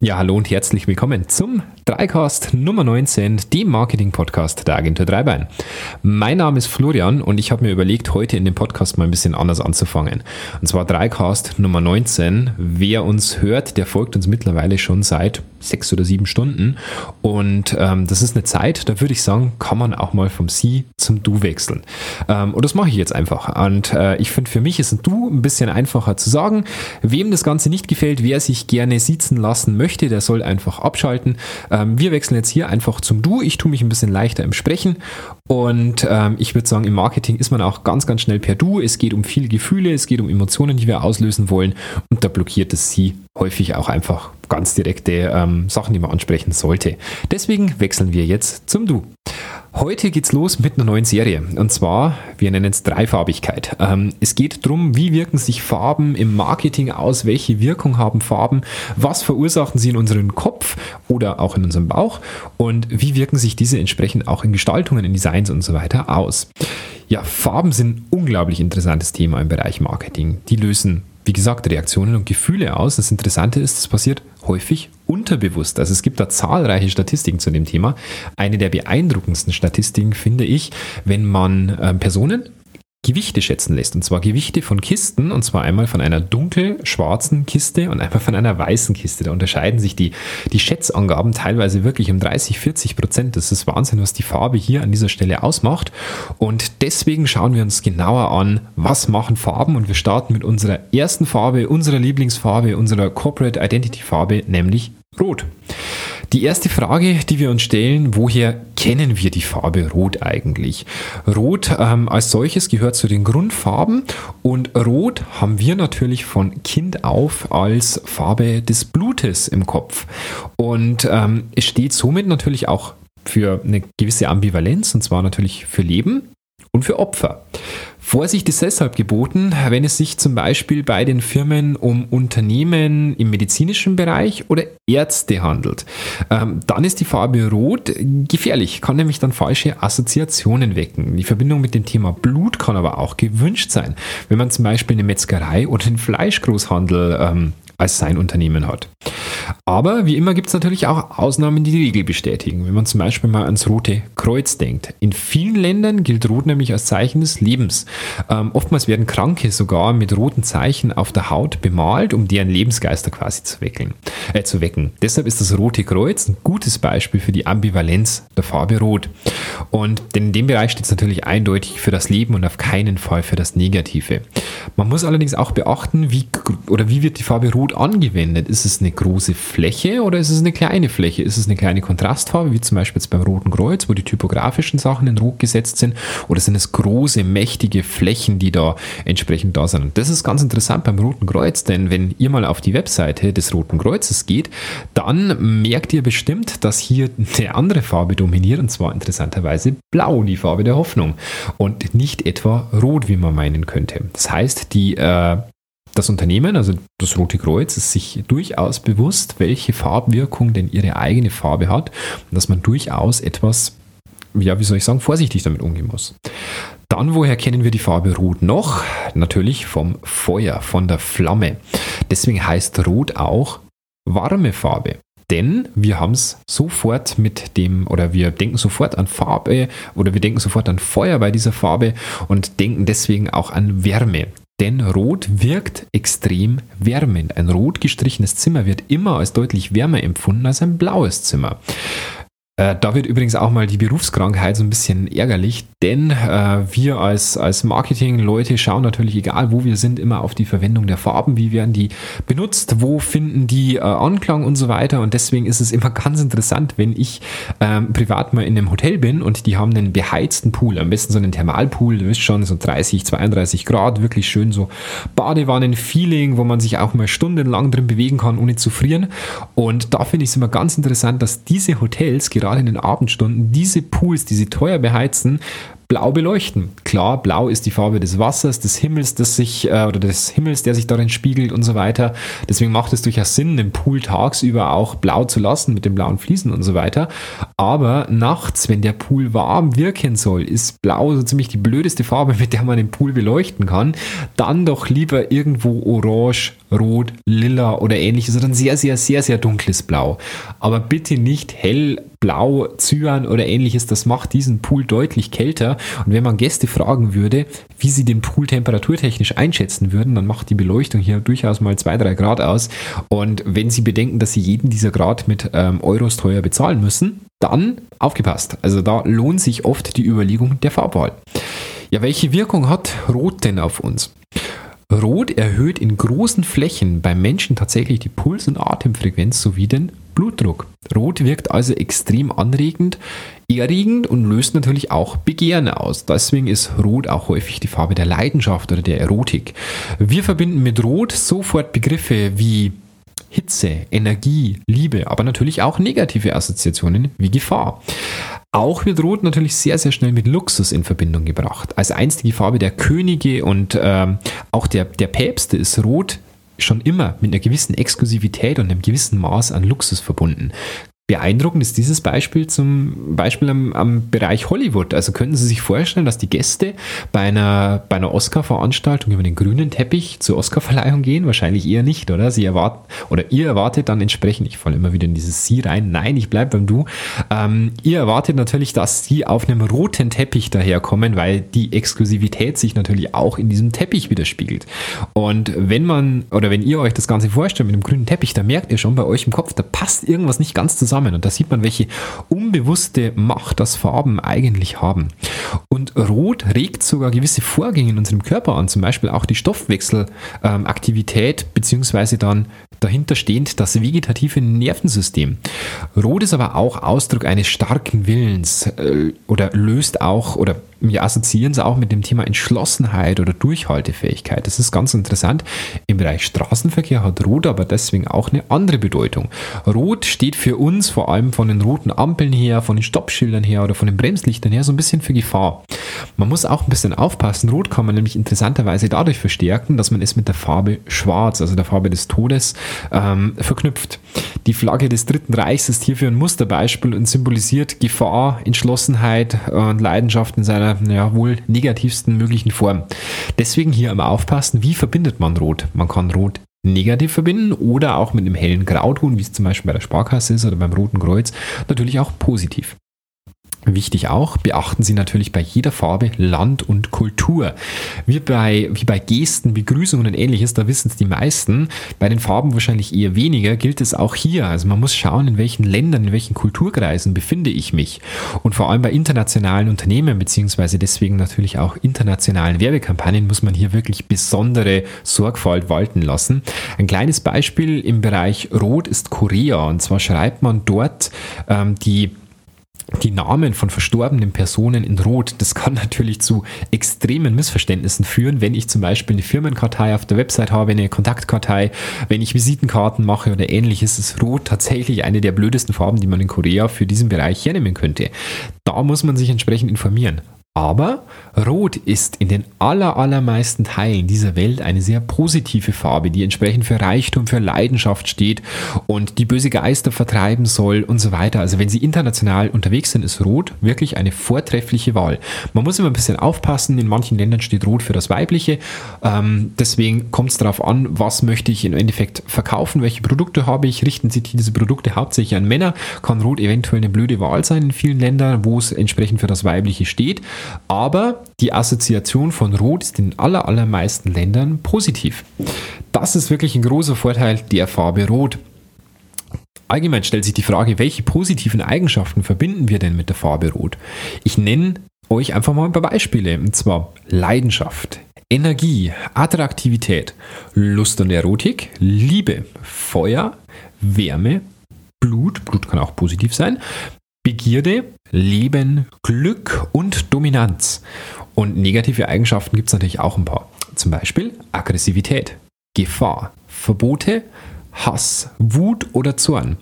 Ja, hallo und herzlich willkommen zum Dreicast Nummer 19, dem Marketing-Podcast der Agentur Dreibein. Mein Name ist Florian und ich habe mir überlegt, heute in dem Podcast mal ein bisschen anders anzufangen. Und zwar Dreicast Nummer 19. Wer uns hört, der folgt uns mittlerweile schon seit sechs oder sieben Stunden. Und ähm, das ist eine Zeit, da würde ich sagen, kann man auch mal vom Sie zum Du wechseln. Ähm, und das mache ich jetzt einfach. Und äh, ich finde, für mich ist ein Du ein bisschen einfacher zu sagen. Wem das Ganze nicht gefällt, wer sich gerne sitzen lassen möchte, möchte, der soll einfach abschalten. Ähm, wir wechseln jetzt hier einfach zum Du. Ich tue mich ein bisschen leichter im Sprechen und ähm, ich würde sagen, im Marketing ist man auch ganz, ganz schnell per Du. Es geht um viele Gefühle, es geht um Emotionen, die wir auslösen wollen und da blockiert es Sie häufig auch einfach ganz direkte ähm, Sachen, die man ansprechen sollte. Deswegen wechseln wir jetzt zum Du. Heute geht's los mit einer neuen Serie. Und zwar, wir nennen es Dreifarbigkeit. Ähm, es geht darum, wie wirken sich Farben im Marketing aus, welche Wirkung haben Farben, was verursachen sie in unserem Kopf oder auch in unserem Bauch und wie wirken sich diese entsprechend auch in Gestaltungen, in Designs und so weiter aus. Ja, Farben sind ein unglaublich interessantes Thema im Bereich Marketing. Die lösen wie gesagt, Reaktionen und Gefühle aus. Das Interessante ist, es passiert häufig unterbewusst. Also es gibt da zahlreiche Statistiken zu dem Thema. Eine der beeindruckendsten Statistiken finde ich, wenn man äh, Personen Gewichte schätzen lässt. Und zwar Gewichte von Kisten, und zwar einmal von einer dunkel-schwarzen Kiste und einmal von einer weißen Kiste. Da unterscheiden sich die, die Schätzangaben teilweise wirklich um 30, 40 Prozent. Das ist Wahnsinn, was die Farbe hier an dieser Stelle ausmacht. Und deswegen schauen wir uns genauer an, was machen Farben. Und wir starten mit unserer ersten Farbe, unserer Lieblingsfarbe, unserer Corporate Identity Farbe, nämlich Rot. Die erste Frage, die wir uns stellen, woher kennen wir die Farbe Rot eigentlich? Rot ähm, als solches gehört zu den Grundfarben und Rot haben wir natürlich von Kind auf als Farbe des Blutes im Kopf. Und ähm, es steht somit natürlich auch für eine gewisse Ambivalenz und zwar natürlich für Leben und für Opfer. Vorsicht ist deshalb geboten, wenn es sich zum Beispiel bei den Firmen um Unternehmen im medizinischen Bereich oder Ärzte handelt. Ähm, dann ist die Farbe Rot gefährlich, kann nämlich dann falsche Assoziationen wecken. Die Verbindung mit dem Thema Blut kann aber auch gewünscht sein, wenn man zum Beispiel eine Metzgerei oder einen Fleischgroßhandel ähm, als sein Unternehmen hat. Aber wie immer gibt es natürlich auch Ausnahmen, die die Regel bestätigen. Wenn man zum Beispiel mal ans Rote Kreuz denkt. In vielen Ländern gilt Rot nämlich als Zeichen des Lebens. Ähm, oftmals werden Kranke sogar mit roten Zeichen auf der Haut bemalt, um deren Lebensgeister quasi zu wecken. Äh, zu wecken. Deshalb ist das Rote Kreuz ein gutes Beispiel für die Ambivalenz der Farbe Rot. Und denn in dem Bereich steht es natürlich eindeutig für das Leben und auf keinen Fall für das Negative. Man muss allerdings auch beachten, wie oder wie wird die Farbe Rot angewendet? Ist es eine große Fläche oder ist es eine kleine Fläche? Ist es eine kleine Kontrastfarbe, wie zum Beispiel jetzt beim Roten Kreuz, wo die typografischen Sachen in Rot gesetzt sind? Oder sind es große, mächtige Flächen, die da entsprechend da sind? Und das ist ganz interessant beim Roten Kreuz, denn wenn ihr mal auf die Webseite des Roten Kreuzes geht, dann merkt ihr bestimmt, dass hier eine andere Farbe dominiert, und zwar interessanterweise blau, die Farbe der Hoffnung, und nicht etwa rot, wie man meinen könnte. Das heißt, die äh, das Unternehmen, also das Rote Kreuz, ist sich durchaus bewusst, welche Farbwirkung denn ihre eigene Farbe hat und dass man durchaus etwas, ja, wie soll ich sagen, vorsichtig damit umgehen muss. Dann, woher kennen wir die Farbe Rot noch? Natürlich vom Feuer, von der Flamme. Deswegen heißt Rot auch warme Farbe. Denn wir haben es sofort mit dem, oder wir denken sofort an Farbe oder wir denken sofort an Feuer bei dieser Farbe und denken deswegen auch an Wärme. Denn Rot wirkt extrem wärmend. Ein rot gestrichenes Zimmer wird immer als deutlich wärmer empfunden als ein blaues Zimmer. Äh, da wird übrigens auch mal die Berufskrankheit so ein bisschen ärgerlich, denn äh, wir als, als Marketing-Leute schauen natürlich, egal wo wir sind, immer auf die Verwendung der Farben, wie werden die benutzt, wo finden die äh, Anklang und so weiter. Und deswegen ist es immer ganz interessant, wenn ich ähm, privat mal in einem Hotel bin und die haben einen beheizten Pool, am besten so einen Thermalpool, du wisst schon, so 30, 32 Grad, wirklich schön so Badewannen-Feeling, wo man sich auch mal stundenlang drin bewegen kann, ohne zu frieren. Und da finde ich es immer ganz interessant, dass diese Hotels gerade in den Abendstunden diese Pools, diese teuer beheizten, blau beleuchten. Klar, blau ist die Farbe des Wassers, des Himmels, das sich, äh, oder des Himmels, der sich darin spiegelt und so weiter. Deswegen macht es durchaus Sinn, den Pool tagsüber auch blau zu lassen mit den blauen Fliesen und so weiter. Aber nachts, wenn der Pool warm wirken soll, ist blau so ziemlich die blödeste Farbe, mit der man den Pool beleuchten kann. Dann doch lieber irgendwo orange, rot, lila oder ähnliches, oder ein sehr, sehr, sehr, sehr dunkles Blau. Aber bitte nicht hell Blau, Cyan oder ähnliches, das macht diesen Pool deutlich kälter. Und wenn man Gäste fragen würde, wie sie den Pool temperaturtechnisch einschätzen würden, dann macht die Beleuchtung hier durchaus mal 2-3 Grad aus. Und wenn sie bedenken, dass sie jeden dieser Grad mit ähm, Euros teuer bezahlen müssen, dann aufgepasst. Also da lohnt sich oft die Überlegung der Farbwahl. Ja, welche Wirkung hat Rot denn auf uns? Rot erhöht in großen Flächen beim Menschen tatsächlich die Puls- und Atemfrequenz sowie den Blutdruck. Rot wirkt also extrem anregend, erregend und löst natürlich auch Begehren aus. Deswegen ist Rot auch häufig die Farbe der Leidenschaft oder der Erotik. Wir verbinden mit Rot sofort Begriffe wie Hitze, Energie, Liebe, aber natürlich auch negative Assoziationen wie Gefahr. Auch wird Rot natürlich sehr, sehr schnell mit Luxus in Verbindung gebracht. Als einstige Farbe der Könige und ähm, auch der, der Päpste ist Rot schon immer mit einer gewissen Exklusivität und einem gewissen Maß an Luxus verbunden. Beeindruckend ist dieses Beispiel zum Beispiel am, am, Bereich Hollywood. Also könnten Sie sich vorstellen, dass die Gäste bei einer, bei einer Oscar-Veranstaltung über den grünen Teppich zur Oscar-Verleihung gehen? Wahrscheinlich eher nicht, oder? Sie erwarten, oder ihr erwartet dann entsprechend, ich falle immer wieder in dieses Sie rein, nein, ich bleibe beim Du. Ähm, ihr erwartet natürlich, dass Sie auf einem roten Teppich daherkommen, weil die Exklusivität sich natürlich auch in diesem Teppich widerspiegelt. Und wenn man, oder wenn ihr euch das Ganze vorstellt mit dem grünen Teppich, da merkt ihr schon bei euch im Kopf, da passt irgendwas nicht ganz zusammen zusammen. Und da sieht man, welche unbewusste Macht das Farben eigentlich haben. Und Rot regt sogar gewisse Vorgänge in unserem Körper an, zum Beispiel auch die Stoffwechselaktivität, ähm, beziehungsweise dann dahinter stehend das vegetative Nervensystem. Rot ist aber auch Ausdruck eines starken Willens äh, oder löst auch oder wir assoziieren es auch mit dem Thema Entschlossenheit oder Durchhaltefähigkeit. Das ist ganz interessant. Im Bereich Straßenverkehr hat Rot aber deswegen auch eine andere Bedeutung. Rot steht für uns vor allem von den roten Ampeln her, von den Stoppschildern her oder von den Bremslichtern her so ein bisschen für Gefahr. Man muss auch ein bisschen aufpassen. Rot kann man nämlich interessanterweise dadurch verstärken, dass man es mit der Farbe Schwarz, also der Farbe des Todes, ähm, verknüpft. Die Flagge des Dritten Reichs ist hierfür ein Musterbeispiel und symbolisiert Gefahr, Entschlossenheit und Leidenschaft in seiner ja, wohl negativsten möglichen Form. Deswegen hier einmal aufpassen, wie verbindet man Rot? Man kann Rot negativ verbinden oder auch mit einem hellen Grauton, wie es zum Beispiel bei der Sparkasse ist oder beim Roten Kreuz, natürlich auch positiv. Wichtig auch, beachten Sie natürlich bei jeder Farbe Land und Kultur. Wie bei, wie bei Gesten, Begrüßungen und ähnliches, da wissen es die meisten. Bei den Farben wahrscheinlich eher weniger, gilt es auch hier. Also man muss schauen, in welchen Ländern, in welchen Kulturkreisen befinde ich mich. Und vor allem bei internationalen Unternehmen, beziehungsweise deswegen natürlich auch internationalen Werbekampagnen, muss man hier wirklich besondere Sorgfalt walten lassen. Ein kleines Beispiel im Bereich Rot ist Korea. Und zwar schreibt man dort ähm, die die Namen von verstorbenen Personen in Rot, das kann natürlich zu extremen Missverständnissen führen, wenn ich zum Beispiel eine Firmenkartei auf der Website habe, eine Kontaktkartei, wenn ich Visitenkarten mache oder ähnliches, ist Rot tatsächlich eine der blödesten Farben, die man in Korea für diesen Bereich hernehmen könnte. Da muss man sich entsprechend informieren. Aber Rot ist in den aller, allermeisten Teilen dieser Welt eine sehr positive Farbe, die entsprechend für Reichtum, für Leidenschaft steht und die böse Geister vertreiben soll und so weiter. Also wenn Sie international unterwegs sind, ist Rot wirklich eine vortreffliche Wahl. Man muss immer ein bisschen aufpassen. In manchen Ländern steht Rot für das Weibliche. Ähm, deswegen kommt es darauf an, was möchte ich im Endeffekt verkaufen, welche Produkte habe ich. Richten sich diese Produkte hauptsächlich an Männer, kann Rot eventuell eine blöde Wahl sein in vielen Ländern, wo es entsprechend für das Weibliche steht. Aber die Assoziation von Rot ist in aller, allermeisten Ländern positiv. Das ist wirklich ein großer Vorteil der Farbe Rot. Allgemein stellt sich die Frage, welche positiven Eigenschaften verbinden wir denn mit der Farbe Rot? Ich nenne euch einfach mal ein paar Beispiele, und zwar Leidenschaft, Energie, Attraktivität, Lust und Erotik, Liebe, Feuer, Wärme, Blut, Blut kann auch positiv sein, Begierde, Leben, Glück und Dominanz. Und negative Eigenschaften gibt es natürlich auch ein paar. Zum Beispiel Aggressivität, Gefahr, Verbote, Hass, Wut oder Zorn.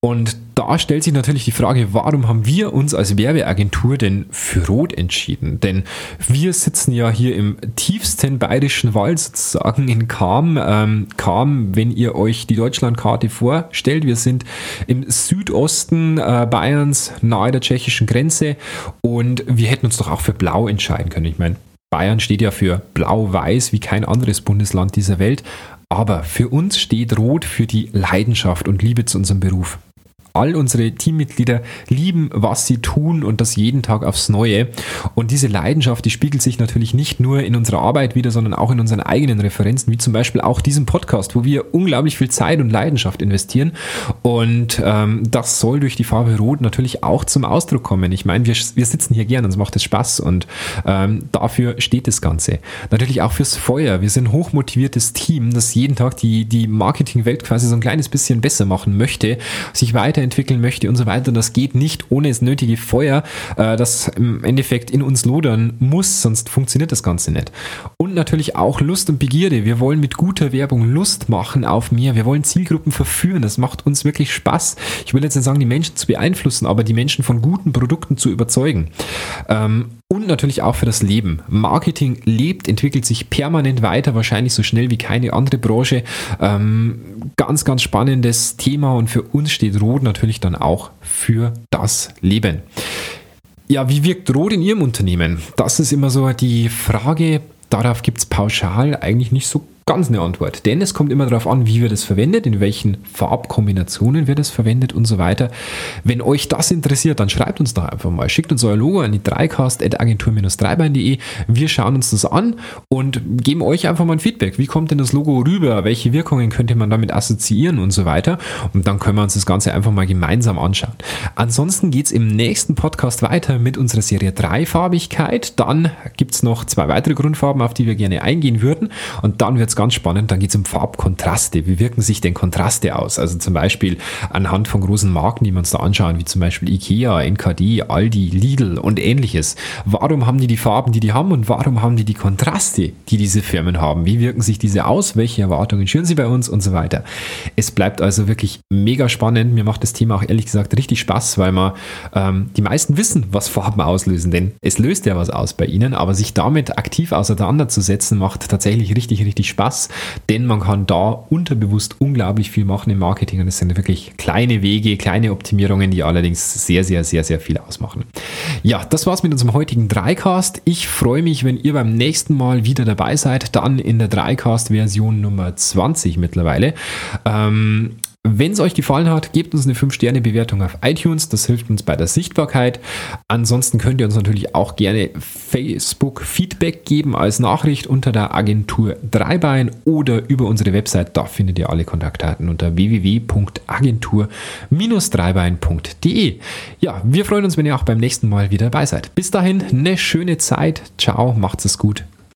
Und da stellt sich natürlich die Frage, warum haben wir uns als Werbeagentur denn für Rot entschieden? Denn wir sitzen ja hier im tiefsten bayerischen Wald sozusagen in Kam. Ähm, Kam, wenn ihr euch die Deutschlandkarte vorstellt, wir sind im Südosten äh, Bayerns nahe der tschechischen Grenze und wir hätten uns doch auch für Blau entscheiden können. Ich meine, Bayern steht ja für blau-weiß wie kein anderes Bundesland dieser Welt. Aber für uns steht Rot für die Leidenschaft und Liebe zu unserem Beruf all unsere Teammitglieder lieben, was sie tun und das jeden Tag aufs Neue. Und diese Leidenschaft, die spiegelt sich natürlich nicht nur in unserer Arbeit wieder, sondern auch in unseren eigenen Referenzen, wie zum Beispiel auch diesem Podcast, wo wir unglaublich viel Zeit und Leidenschaft investieren. Und ähm, das soll durch die Farbe Rot natürlich auch zum Ausdruck kommen. Ich meine, wir, wir sitzen hier gern, uns macht es Spaß und ähm, dafür steht das Ganze. Natürlich auch fürs Feuer. Wir sind ein hochmotiviertes Team, das jeden Tag die, die Marketingwelt quasi so ein kleines bisschen besser machen möchte, sich weiter weiterentwickeln möchte und so weiter. Das geht nicht ohne das nötige Feuer, äh, das im Endeffekt in uns lodern muss, sonst funktioniert das Ganze nicht. Und natürlich auch Lust und Begierde. Wir wollen mit guter Werbung Lust machen auf mehr. Wir wollen Zielgruppen verführen. Das macht uns wirklich Spaß. Ich will jetzt nicht sagen, die Menschen zu beeinflussen, aber die Menschen von guten Produkten zu überzeugen. Ähm, und natürlich auch für das Leben. Marketing lebt, entwickelt sich permanent weiter, wahrscheinlich so schnell wie keine andere Branche. Ähm, ganz, ganz spannendes Thema und für uns steht Rot natürlich dann auch für das Leben. Ja, wie wirkt Rot in Ihrem Unternehmen? Das ist immer so die Frage. Darauf gibt es pauschal eigentlich nicht so ganz eine Antwort. Denn es kommt immer darauf an, wie wird es verwendet, in welchen Farbkombinationen wird es verwendet und so weiter. Wenn euch das interessiert, dann schreibt uns doch einfach mal. Schickt uns euer Logo an die 3cast.agentur-dreibein.de. Wir schauen uns das an und geben euch einfach mal ein Feedback. Wie kommt denn das Logo rüber? Welche Wirkungen könnte man damit assoziieren und so weiter? Und dann können wir uns das Ganze einfach mal gemeinsam anschauen. Ansonsten geht es im nächsten Podcast weiter mit unserer Serie Dreifarbigkeit. Dann gibt es noch zwei weitere Grundfarben, auf die wir gerne eingehen würden. Und dann wird es ganz spannend, dann geht es um Farbkontraste. Wie wirken sich denn Kontraste aus? Also zum Beispiel anhand von großen Marken, die wir uns da anschauen, wie zum Beispiel Ikea, NKD, Aldi, Lidl und ähnliches. Warum haben die die Farben, die die haben und warum haben die die Kontraste, die diese Firmen haben? Wie wirken sich diese aus? Welche Erwartungen schüren sie bei uns und so weiter? Es bleibt also wirklich mega spannend. Mir macht das Thema auch ehrlich gesagt richtig Spaß, weil man ähm, die meisten wissen, was Farben auslösen, denn es löst ja was aus bei ihnen, aber sich damit aktiv auseinanderzusetzen, macht tatsächlich richtig, richtig Spaß. Spaß, denn man kann da unterbewusst unglaublich viel machen im Marketing und es sind wirklich kleine Wege, kleine Optimierungen, die allerdings sehr, sehr, sehr, sehr viel ausmachen. Ja, das war's mit unserem heutigen Dreicast. Ich freue mich, wenn ihr beim nächsten Mal wieder dabei seid, dann in der Dreicast-Version Nummer 20 mittlerweile. Ähm, wenn es euch gefallen hat, gebt uns eine 5-Sterne-Bewertung auf iTunes. Das hilft uns bei der Sichtbarkeit. Ansonsten könnt ihr uns natürlich auch gerne Facebook-Feedback geben als Nachricht unter der Agentur Dreibein oder über unsere Website. Da findet ihr alle Kontaktdaten unter www.agentur-dreibein.de. Ja, wir freuen uns, wenn ihr auch beim nächsten Mal wieder dabei seid. Bis dahin, eine schöne Zeit. Ciao, macht's es gut.